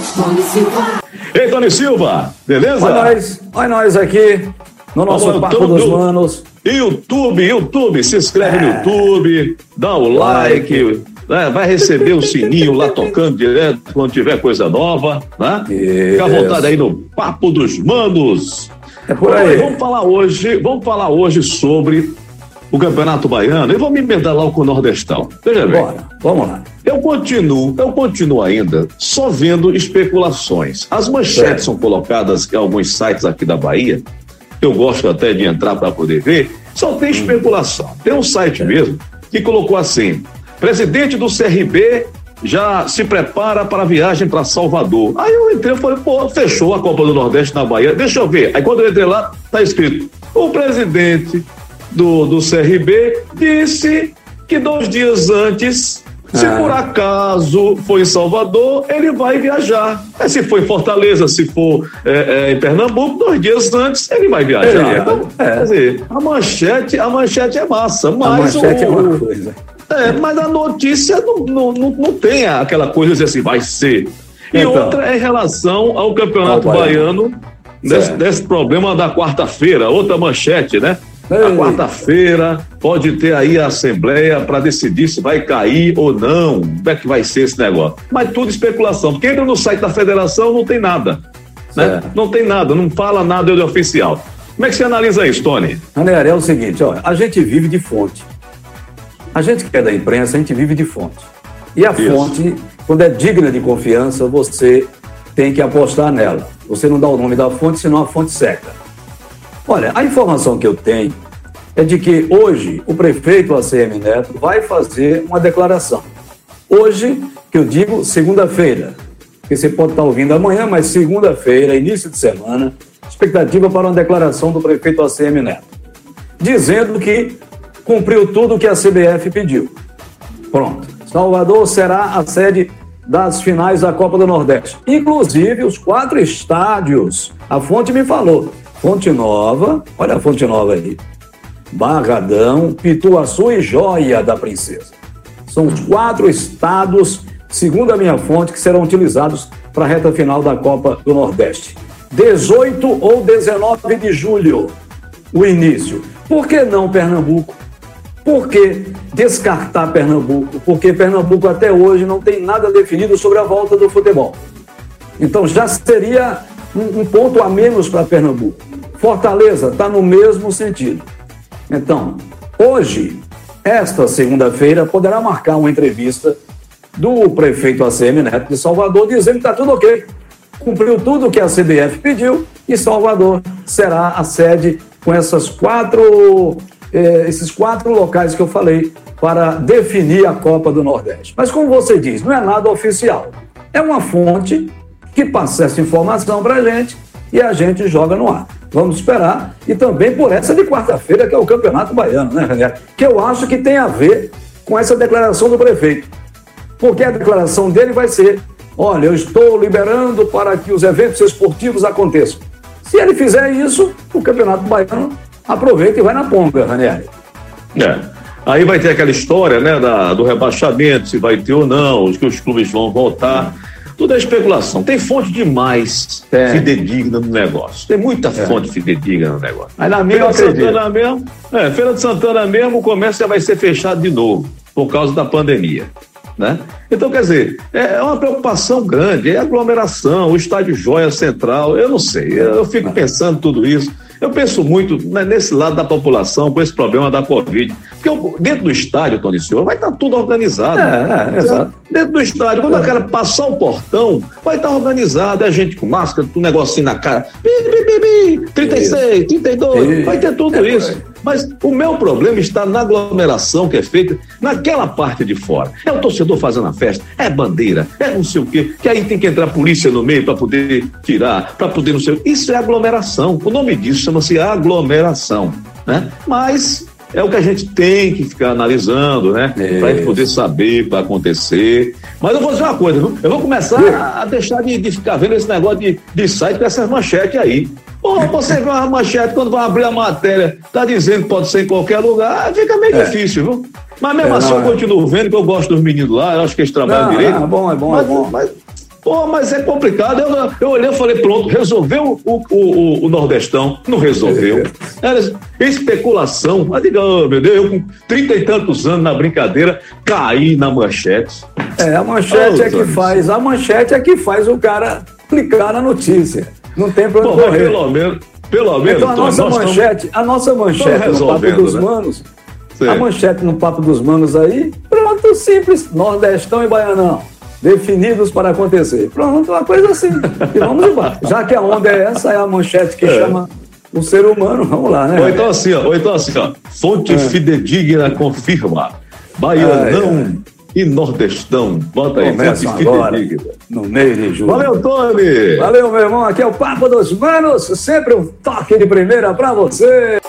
Silva. Ei, Tony Silva, beleza? Olha nós, olha nós aqui no nosso Papo dos Manos. YouTube, YouTube, se inscreve no YouTube, dá o like, né, vai receber o sininho lá tocando direto quando tiver coisa nova, né? Fica à Isso. vontade aí no Papo dos Manos. É por Olha, aí. Vamos falar hoje, vamos falar hoje sobre o Campeonato Baiano e vamos me emendar logo com o Nordestão. Veja bem. Bora, vamos lá. Eu continuo, eu continuo ainda só vendo especulações. As manchetes Certo. são colocadas em alguns sites aqui da Bahia, que eu gosto até de entrar para poder ver, só tem especulação. Tem um site mesmo que colocou assim: presidente do CRB já se prepara para a viagem para Salvador. Aí eu entrei e falei, pô, fechou a Copa do Nordeste na Bahia, deixa eu ver. Aí quando eu entrei lá, tá escrito: o presidente do, do CRB disse que dois dias antes, se Ah. por acaso for em Salvador, ele vai viajar. É, se for em Fortaleza, se for é, é, em Pernambuco, dois dias antes ele vai viajar. É, Então, é. Quer dizer, a manchete, a manchete é massa, A mas manchete é o- uma coisa. é, mas a notícia não, não, não, não tem aquela coisa de assim, vai ser. E Então. outra é em relação ao Campeonato Ao Baiano, Baiano. desse, desse problema da quarta-feira, outra manchete, né? A Ei. quarta-feira pode ter aí a Assembleia para decidir se vai cair ou não, como é que vai ser esse negócio. Mas tudo especulação, porque entra no site da federação não tem nada. Né? Não tem nada, não fala nada de oficial. Como é que você analisa isso, Tony? Ranieri, é o seguinte, olha, a gente vive de fonte. A gente que é da imprensa, a gente vive de fonte. E a Isso. fonte, quando é digna de confiança, você tem que apostar nela. Você não dá o nome da fonte, senão a fonte seca. Olha, a informação que eu tenho é de que hoje o prefeito ACM Neto vai fazer uma declaração. Hoje, que eu digo segunda-feira, que você pode estar ouvindo amanhã, mas segunda-feira, início de semana, expectativa para uma declaração do prefeito ACM Neto, dizendo que cumpriu tudo o que a CBF pediu. Pronto. Salvador será a sede das finais da Copa do Nordeste. Inclusive os quatro estádios. A fonte me falou. Fonte Nova, olha a Fonte Nova aí. Barradão, Pituaçu e Joia da Princesa. São os quatro estados, segundo a minha fonte, que serão utilizados para a reta final da Copa do Nordeste. 18 ou 19 de julho, o início. Por que não Pernambuco? Por que descartar Pernambuco? Porque Pernambuco até hoje não tem nada definido sobre a volta do futebol. Então já seria um, um ponto a menos para Pernambuco. Fortaleza está no mesmo sentido. Então, hoje, esta segunda-feira, poderá marcar uma entrevista do prefeito ACM Neto de Salvador, dizendo que está tudo ok. Cumpriu tudo o que a CBF pediu e Salvador será a sede com essas quatro, eh, esses quatro locais que eu falei para definir a Copa do Nordeste. Mas como você diz, não é nada oficial. É uma fonte que passa essa informação para a gente e a gente joga no ar. Vamos esperar. E também por essa de quarta-feira, que é o Campeonato Baiano, né, René? Que eu acho que tem a ver com essa declaração do prefeito. Porque a declaração dele vai ser: olha, eu estou liberando para que os eventos esportivos aconteçam. Se ele fizer isso, o Campeonato Baiano aproveita e vai na ponga, Ranieri. É. Aí vai ter aquela história, né, da, do rebaixamento, se vai ter ou não, os que os clubes vão voltar. Tudo é especulação. Tem fonte demais Tem. fidedigna no negócio. Tem muita fonte fidedigna no negócio. Mas na minha Feira eu de. Santana mesmo, é, Feira de Santana mesmo, o comércio já vai ser fechado de novo, por causa da pandemia. Né? Então, quer dizer, é é uma preocupação grande, é aglomeração, o estádio Joia Central, eu não sei, eu fico pensando tudo isso. Eu penso muito né, nesse lado da população com esse problema da Covid. Porque dentro do estádio, Tony Silva, vai estar tudo organizado. É, é, exato. Dentro do estádio, quando o cara passar o portão, vai estar organizado, é gente com máscara, um negocinho na cara. Bi, bi, bi, bi, 36, 32, Isso. vai ter tudo É, isso. Mas o meu problema está na aglomeração que é feita naquela parte de fora. É o torcedor fazendo a festa, é bandeira, é não sei o quê, que aí tem que entrar a polícia no meio para poder tirar, para poder não sei o quê. Isso é aglomeração. O nome disso chama-se aglomeração. Né? Mas é o que a gente tem que ficar analisando, né? Para Isso. poder saber o que vai acontecer. Mas eu vou dizer uma coisa, viu? Eu vou começar a, a deixar de, de ficar vendo esse negócio de, de site com essas manchetes aí. Pô, você vê uma manchete, quando vai abrir a matéria, tá dizendo que pode ser em qualquer lugar, fica meio É. difícil, viu? Mas mesmo É, assim não, eu é. continuo vendo, que eu gosto dos meninos lá, eu acho que eles trabalham Não, direito. não, é bom, é bom, mas, é bom. Mas, Pô, mas é complicado. Eu, eu olhei e falei, pronto, resolveu o, o, o, Nordestão. Não resolveu. Era especulação. Mas diga, oh, meu Deus, eu com trinta e tantos anos na brincadeira, caí na manchete. É, a manchete oh, é que faz, a manchete é que faz o cara clicar na notícia. Não tem pra onde correr. Pelo menos, pelo menos. Então a nossa manchete, estamos... a nossa manchete no Papo dos né? Manos, Sim. a manchete no Papo dos Manos aí, pronto, simples, Nordestão e Baianão definidos para acontecer. Pronto, uma coisa assim. E vamos embora. Já que a onda é essa, é a manchete que é. chama o ser humano, vamos lá, né? Ou então assim, ó, ou então assim, ó, fonte é. fidedigna confirma. Baianão e Nordestão. Bota aí, fonte agora, fidedigna. No meio de julho. Valeu, Tony! Valeu, meu irmão. Aqui é o Papo dos Manos, sempre um toque de primeira para você.